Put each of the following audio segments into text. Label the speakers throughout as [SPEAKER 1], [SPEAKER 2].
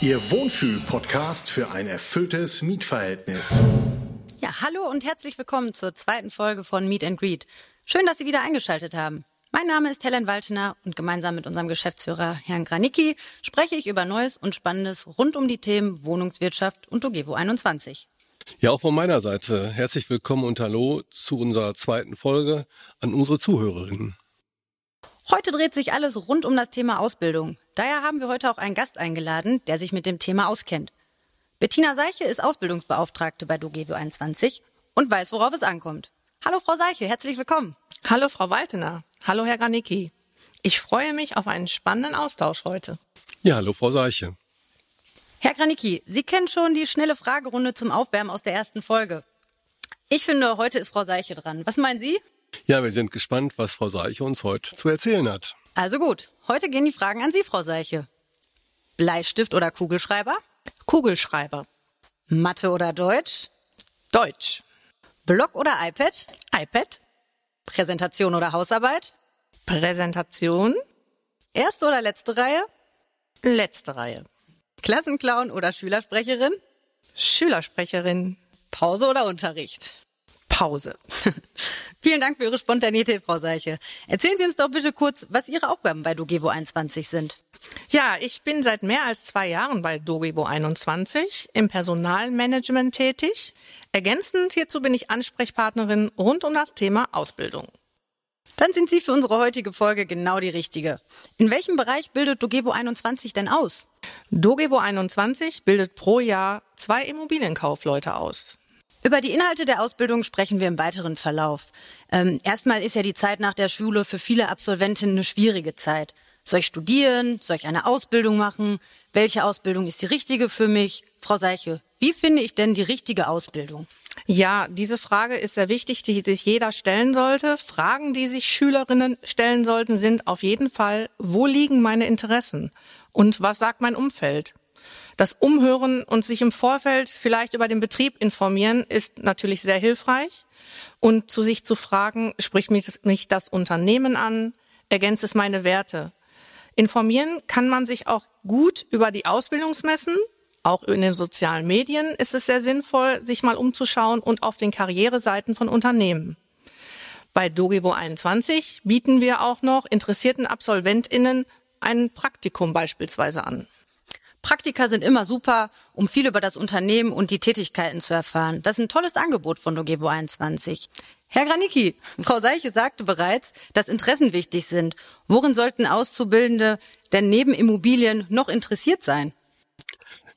[SPEAKER 1] Ihr Wohnfühl-Podcast für ein erfülltes Mietverhältnis.
[SPEAKER 2] Ja, hallo und herzlich willkommen zur zweiten Folge von Meet and Greet. Schön, dass Sie wieder eingeschaltet haben. Mein Name ist Helen Waltener und gemeinsam mit unserem Geschäftsführer Herrn Granicki spreche ich über Neues und Spannendes rund um die Themen Wohnungswirtschaft und Ogevo 21.
[SPEAKER 3] Ja, auch von meiner Seite herzlich willkommen und hallo zu unserer zweiten Folge an unsere Zuhörerinnen.
[SPEAKER 2] Heute dreht sich alles rund um das Thema Ausbildung. Daher haben wir heute auch einen Gast eingeladen, der sich mit dem Thema auskennt. Bettina Seiche ist Ausbildungsbeauftragte bei Dogevo 21 und weiß, worauf es ankommt. Hallo Frau Seiche, herzlich willkommen.
[SPEAKER 4] Hallo Frau Waltener. Hallo Herr Granicki. Ich freue mich auf einen spannenden Austausch heute.
[SPEAKER 3] Ja, hallo Frau Seiche.
[SPEAKER 2] Herr Granicki, Sie kennen schon die schnelle Fragerunde zum Aufwärmen aus der ersten Folge. Ich finde, heute ist Frau Seiche dran. Was meinen Sie?
[SPEAKER 3] Ja, wir sind gespannt, was Frau Seiche uns heute zu erzählen hat.
[SPEAKER 2] Also gut, heute gehen die Fragen an Sie, Frau Seiche. Bleistift oder Kugelschreiber?
[SPEAKER 4] Kugelschreiber.
[SPEAKER 2] Mathe oder Deutsch?
[SPEAKER 4] Deutsch.
[SPEAKER 2] Block oder iPad?
[SPEAKER 4] iPad.
[SPEAKER 2] Präsentation oder Hausarbeit?
[SPEAKER 4] Präsentation.
[SPEAKER 2] Erste oder letzte Reihe?
[SPEAKER 4] Letzte Reihe.
[SPEAKER 2] Klassenclown oder Schülersprecherin?
[SPEAKER 4] Schülersprecherin.
[SPEAKER 2] Pause oder Unterricht?
[SPEAKER 4] Pause.
[SPEAKER 2] Vielen Dank für Ihre Spontanität, Frau Seiche. Erzählen Sie uns doch bitte kurz, was Ihre Aufgaben bei Dogevo 21 sind.
[SPEAKER 4] Ja, ich bin seit mehr als zwei Jahren bei Dogevo 21 im Personalmanagement tätig. Ergänzend hierzu bin ich Ansprechpartnerin rund um das Thema Ausbildung.
[SPEAKER 2] Dann sind Sie für unsere heutige Folge genau die Richtige. In welchem Bereich bildet Dogevo 21 denn aus?
[SPEAKER 4] Dogevo 21 bildet pro Jahr zwei Immobilienkaufleute aus.
[SPEAKER 2] Über die Inhalte der Ausbildung sprechen wir im weiteren Verlauf. Ähm, erstmal ist ja die Zeit nach der Schule für viele Absolventinnen eine schwierige Zeit. Soll ich studieren? Soll ich eine Ausbildung machen? Welche Ausbildung ist die richtige für mich? Frau Seiche, wie finde ich denn die richtige Ausbildung?
[SPEAKER 4] Ja, diese Frage ist sehr wichtig, die sich jeder stellen sollte. Fragen, die sich Schülerinnen stellen sollten, sind auf jeden Fall, wo liegen meine Interessen? Und was sagt mein Umfeld? Das Umhören und sich im Vorfeld vielleicht über den Betrieb informieren ist natürlich sehr hilfreich. Und zu sich zu fragen, spricht mich das, mich das Unternehmen an? Ergänzt es meine Werte? Informieren kann man sich auch gut über die Ausbildungsmessen. Auch in den sozialen Medien ist es sehr sinnvoll, sich mal umzuschauen und auf den Karriereseiten von Unternehmen. Bei Dogevo 21 bieten wir auch noch interessierten AbsolventInnen ein Praktikum beispielsweise an.
[SPEAKER 2] Praktika sind immer super, um viel über das Unternehmen und die Tätigkeiten zu erfahren. Das ist ein tolles Angebot von Dogevo 21. Herr Granicki, Frau Seiche sagte bereits, dass Interessen wichtig sind. Worin sollten Auszubildende denn neben Immobilien noch interessiert sein?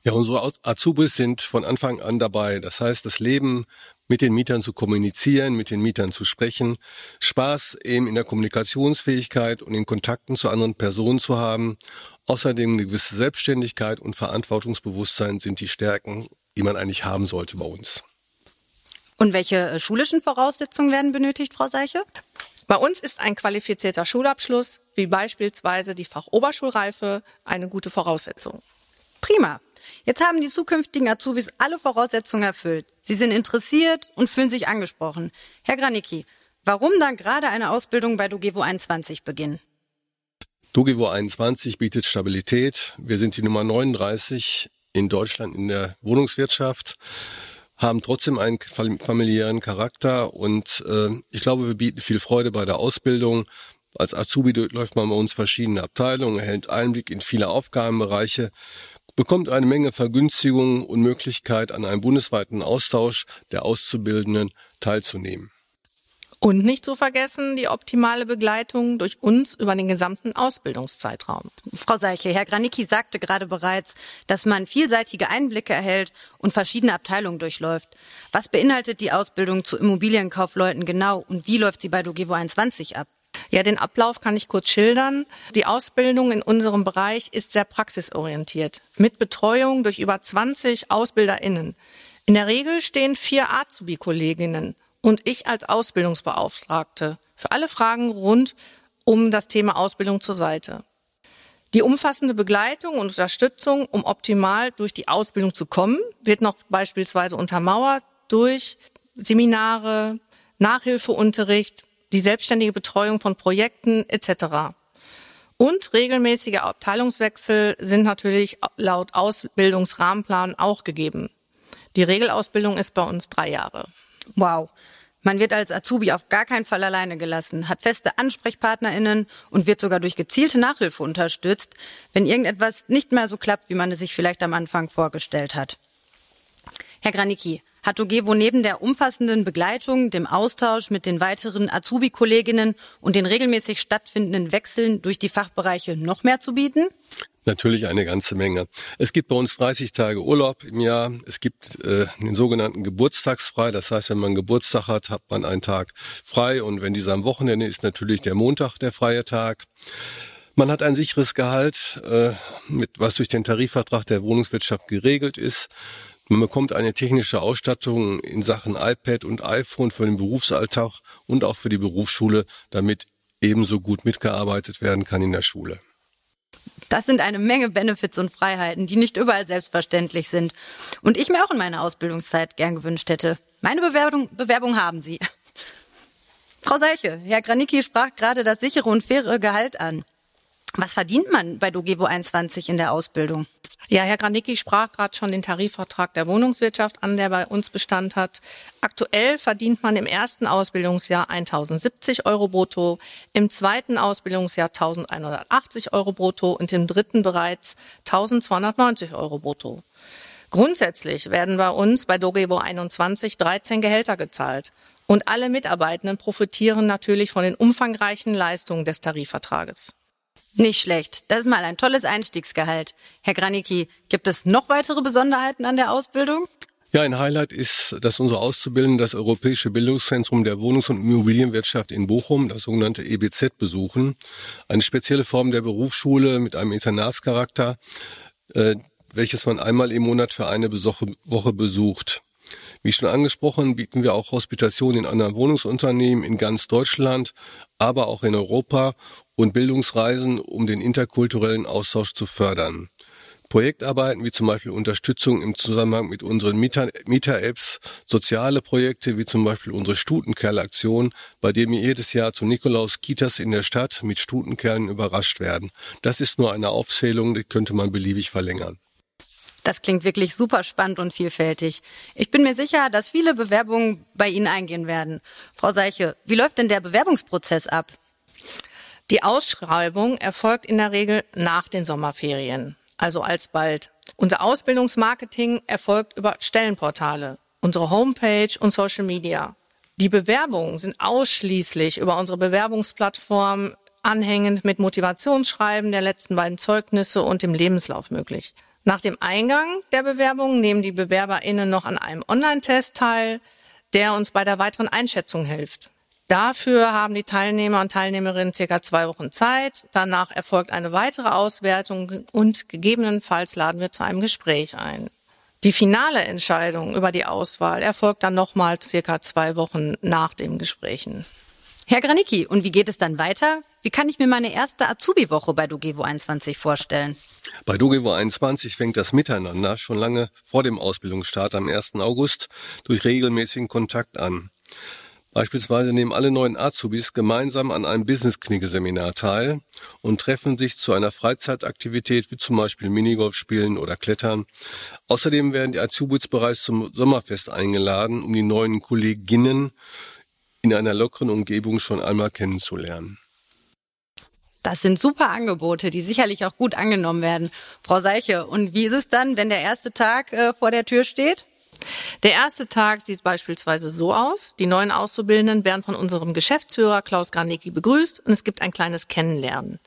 [SPEAKER 3] Ja, unsere Azubis sind von Anfang an dabei. Das heißt, das Leben mit den Mietern zu kommunizieren, mit den Mietern zu sprechen, Spaß eben in der Kommunikationsfähigkeit und in Kontakten zu anderen Personen zu haben. Außerdem eine gewisse Selbstständigkeit und Verantwortungsbewusstsein sind die Stärken, die man eigentlich haben sollte bei uns.
[SPEAKER 2] Und welche äh, schulischen Voraussetzungen werden benötigt, Frau Seiche?
[SPEAKER 4] Bei uns ist ein qualifizierter Schulabschluss, wie beispielsweise die Fachoberschulreife, eine gute Voraussetzung.
[SPEAKER 2] Prima. Jetzt haben die zukünftigen Azubis alle Voraussetzungen erfüllt. Sie sind interessiert und fühlen sich angesprochen. Herr Granicki, warum dann gerade eine Ausbildung bei Dogevo 21 beginnen?
[SPEAKER 3] Dogevo 21 bietet Stabilität. Wir sind die Nummer 39 in Deutschland in der Wohnungswirtschaft, haben trotzdem einen familiären Charakter und äh, ich glaube, wir bieten viel Freude bei der Ausbildung. Als Azubi läuft man bei uns verschiedene Abteilungen, erhält Einblick in viele Aufgabenbereiche bekommt eine Menge Vergünstigungen und Möglichkeit, an einem bundesweiten Austausch der Auszubildenden teilzunehmen.
[SPEAKER 4] Und nicht zu vergessen die optimale Begleitung durch uns über den gesamten Ausbildungszeitraum.
[SPEAKER 2] Frau Seiche, Herr Granicki sagte gerade bereits, dass man vielseitige Einblicke erhält und verschiedene Abteilungen durchläuft. Was beinhaltet die Ausbildung zu Immobilienkaufleuten genau und wie läuft sie bei Dogevo 21 ab?
[SPEAKER 4] Ja, den Ablauf kann ich kurz schildern. Die Ausbildung in unserem Bereich ist sehr praxisorientiert, mit Betreuung durch über 20 AusbilderInnen. In der Regel stehen vier Azubi-Kolleginnen und ich als Ausbildungsbeauftragte für alle Fragen rund um das Thema Ausbildung zur Seite. Die umfassende Begleitung und Unterstützung, um optimal durch die Ausbildung zu kommen, wird noch beispielsweise untermauert durch Seminare, Nachhilfeunterricht, die selbstständige Betreuung von Projekten etc. Und regelmäßige Abteilungswechsel sind natürlich laut Ausbildungsrahmenplan auch gegeben. Die Regelausbildung ist bei uns drei Jahre.
[SPEAKER 2] Wow. Man wird als Azubi auf gar keinen Fall alleine gelassen, hat feste AnsprechpartnerInnen und wird sogar durch gezielte Nachhilfe unterstützt, wenn irgendetwas nicht mehr so klappt, wie man es sich vielleicht am Anfang vorgestellt hat. Herr Granicki, hat Ogevo neben der umfassenden Begleitung, dem Austausch mit den weiteren Azubi-Kolleginnen und den regelmäßig stattfindenden Wechseln durch die Fachbereiche noch mehr zu bieten?
[SPEAKER 3] Natürlich eine ganze Menge. Es gibt bei uns 30 Tage Urlaub im Jahr. Es gibt äh, den sogenannten Geburtstagsfrei. Das heißt, wenn man Geburtstag hat, hat man einen Tag frei. Und wenn dieser am Wochenende ist, natürlich der Montag der freie Tag. Man hat ein sicheres Gehalt, äh, mit, was durch den Tarifvertrag der Wohnungswirtschaft geregelt ist. Man bekommt eine technische Ausstattung in Sachen iPad und iPhone für den Berufsalltag und auch für die Berufsschule, damit ebenso gut mitgearbeitet werden kann in der Schule.
[SPEAKER 2] Das sind eine Menge Benefits und Freiheiten, die nicht überall selbstverständlich sind. Und ich mir auch in meiner Ausbildungszeit gern gewünscht hätte. Meine Bewerbung, Bewerbung haben Sie. Frau Seiche, Herr Granicki sprach gerade das sichere und faire Gehalt an. Was verdient man bei Dogevo 21 in der Ausbildung?
[SPEAKER 4] Ja, Herr Granicki sprach gerade schon den Tarifvertrag der Wohnungswirtschaft an, der bei uns Bestand hat. Aktuell verdient man im ersten Ausbildungsjahr 1070 Euro brutto, im zweiten Ausbildungsjahr 1180 Euro brutto und im dritten bereits 1290 Euro brutto. Grundsätzlich werden bei uns bei Dogebo 21 13 Gehälter gezahlt. Und alle Mitarbeitenden profitieren natürlich von den umfangreichen Leistungen des Tarifvertrages.
[SPEAKER 2] Nicht schlecht. Das ist mal ein tolles Einstiegsgehalt. Herr Granicki, gibt es noch weitere Besonderheiten an der Ausbildung?
[SPEAKER 3] Ja, ein Highlight ist, dass unsere Auszubildenden das Europäische Bildungszentrum der Wohnungs- und Immobilienwirtschaft in Bochum, das sogenannte EBZ, besuchen. Eine spezielle Form der Berufsschule mit einem Internatscharakter, äh, welches man einmal im Monat für eine Woche besucht. Wie schon angesprochen, bieten wir auch Hospitation in anderen Wohnungsunternehmen in ganz Deutschland, aber auch in Europa und Bildungsreisen, um den interkulturellen Austausch zu fördern. Projektarbeiten wie zum Beispiel Unterstützung im Zusammenhang mit unseren Mieter-Apps, soziale Projekte wie zum Beispiel unsere Stutenkerl-Aktion, bei dem wir jedes Jahr zu Nikolaus Kitas in der Stadt mit Stutenkerlen überrascht werden. Das ist nur eine Aufzählung, die könnte man beliebig verlängern.
[SPEAKER 2] Das klingt wirklich super spannend und vielfältig. Ich bin mir sicher, dass viele Bewerbungen bei Ihnen eingehen werden. Frau Seiche, wie läuft denn der Bewerbungsprozess ab?
[SPEAKER 4] Die Ausschreibung erfolgt in der Regel nach den Sommerferien, also alsbald. Unser Ausbildungsmarketing erfolgt über Stellenportale, unsere Homepage und Social Media. Die Bewerbungen sind ausschließlich über unsere Bewerbungsplattform anhängend mit Motivationsschreiben der letzten beiden Zeugnisse und dem Lebenslauf möglich. Nach dem Eingang der Bewerbung nehmen die BewerberInnen noch an einem Online-Test teil, der uns bei der weiteren Einschätzung hilft. Dafür haben die Teilnehmer und Teilnehmerinnen circa zwei Wochen Zeit. Danach erfolgt eine weitere Auswertung und gegebenenfalls laden wir zu einem Gespräch ein. Die finale Entscheidung über die Auswahl erfolgt dann nochmals circa zwei Wochen nach den Gesprächen.
[SPEAKER 2] Herr Granicki, und wie geht es dann weiter? Wie kann ich mir meine erste Azubi-Woche bei Dogevo 21 vorstellen?
[SPEAKER 3] Bei Dogevo 21 fängt das Miteinander schon lange vor dem Ausbildungsstart am 1. August durch regelmäßigen Kontakt an. Beispielsweise nehmen alle neuen Azubis gemeinsam an einem Business-Knigge-Seminar teil und treffen sich zu einer Freizeitaktivität wie zum Beispiel Minigolf spielen oder Klettern. Außerdem werden die Azubis bereits zum Sommerfest eingeladen, um die neuen Kolleginnen in einer lockeren Umgebung schon einmal kennenzulernen.
[SPEAKER 2] Das sind super Angebote, die sicherlich auch gut angenommen werden. Frau Seiche, und wie ist es dann, wenn der erste Tag äh, vor der Tür steht?
[SPEAKER 4] Der erste Tag sieht beispielsweise so aus. Die neuen Auszubildenden werden von unserem Geschäftsführer Klaus Garnicki begrüßt und es gibt ein kleines Kennenlernen.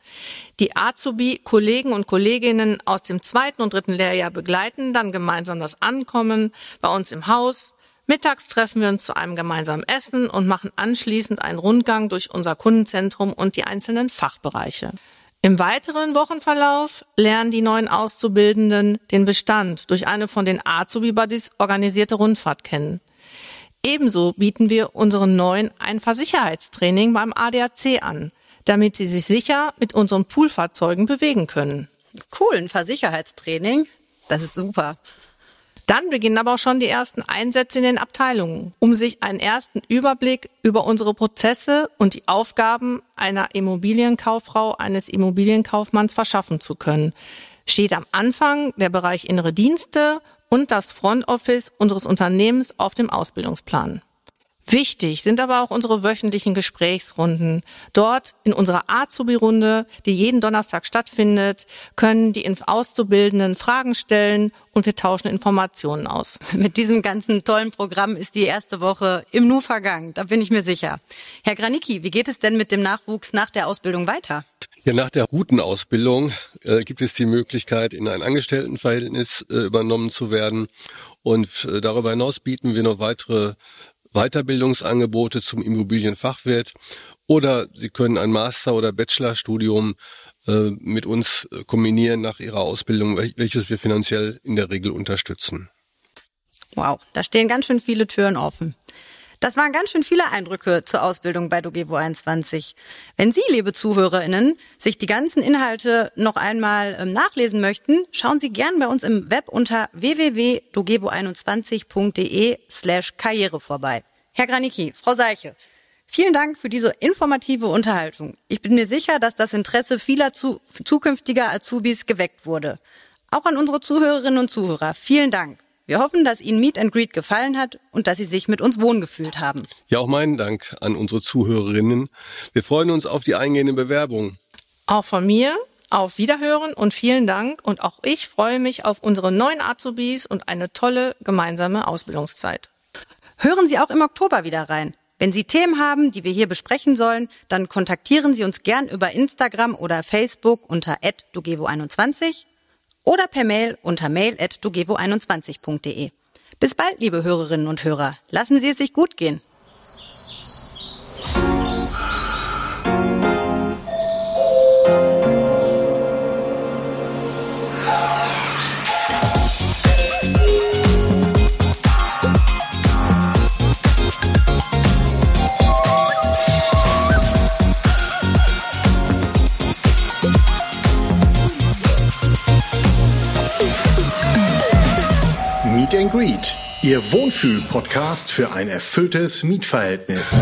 [SPEAKER 4] Die Azubi-Kollegen und Kolleginnen aus dem zweiten und dritten Lehrjahr begleiten dann gemeinsam das Ankommen bei uns im Haus. Mittags treffen wir uns zu einem gemeinsamen Essen und machen anschließend einen Rundgang durch unser Kundenzentrum und die einzelnen Fachbereiche. Im weiteren Wochenverlauf lernen die neuen Auszubildenden den Bestand durch eine von den Azubi-Buddies organisierte Rundfahrt kennen. Ebenso bieten wir unseren neuen ein Versicherheitstraining beim ADAC an, damit sie sich sicher mit unseren Poolfahrzeugen bewegen können.
[SPEAKER 2] Cool, ein Versicherheitstraining. Das ist super.
[SPEAKER 4] Dann beginnen aber auch schon die ersten Einsätze in den Abteilungen, um sich einen ersten Überblick über unsere Prozesse und die Aufgaben einer Immobilienkauffrau, eines Immobilienkaufmanns verschaffen zu können. Steht am Anfang der Bereich innere Dienste und das Front Office unseres Unternehmens auf dem Ausbildungsplan. Wichtig sind aber auch unsere wöchentlichen Gesprächsrunden. Dort in unserer Azubi-Runde, die jeden Donnerstag stattfindet, können die Auszubildenden Fragen stellen und wir tauschen Informationen aus.
[SPEAKER 2] Mit diesem ganzen tollen Programm ist die erste Woche im Nu vergangen, da bin ich mir sicher. Herr Granicki, wie geht es denn mit dem Nachwuchs nach der Ausbildung weiter?
[SPEAKER 3] Ja, nach der guten Ausbildung äh, gibt es die Möglichkeit, in ein Angestelltenverhältnis äh, übernommen zu werden. Und äh, darüber hinaus bieten wir noch weitere Weiterbildungsangebote zum Immobilienfachwirt oder Sie können ein Master- oder Bachelorstudium äh, mit uns äh, kombinieren nach Ihrer Ausbildung, welches wir finanziell in der Regel unterstützen.
[SPEAKER 2] Wow, da stehen ganz schön viele Türen offen. Das waren ganz schön viele Eindrücke zur Ausbildung bei Dogevo 21. Wenn Sie, liebe ZuhörerInnen, sich die ganzen Inhalte noch einmal ähm, nachlesen möchten, schauen Sie gern bei uns im Web unter www.dogevo21.de slash Karriere vorbei. Herr Granicki, Frau Seiche, Vielen Dank für diese informative Unterhaltung. Ich bin mir sicher, dass das Interesse vieler zu, zukünftiger Azubis geweckt wurde. Auch an unsere Zuhörerinnen und Zuhörer. Vielen Dank. Wir hoffen, dass Ihnen Meet and Greet gefallen hat und dass Sie sich mit uns wohlgefühlt haben.
[SPEAKER 3] Ja, auch meinen Dank an unsere Zuhörerinnen. Wir freuen uns auf die eingehende Bewerbung.
[SPEAKER 4] Auch von mir auf Wiederhören und vielen Dank. Und auch ich freue mich auf unsere neuen Azubis und eine tolle gemeinsame Ausbildungszeit.
[SPEAKER 2] Hören Sie auch im Oktober wieder rein. Wenn Sie Themen haben, die wir hier besprechen sollen, dann kontaktieren Sie uns gern über Instagram oder Facebook unter @dogevo21 oder per Mail unter mail.dogevo21.de. Bis bald, liebe Hörerinnen und Hörer. Lassen Sie es sich gut gehen.
[SPEAKER 1] Ihr Wohnfühl-Podcast für ein erfülltes Mietverhältnis.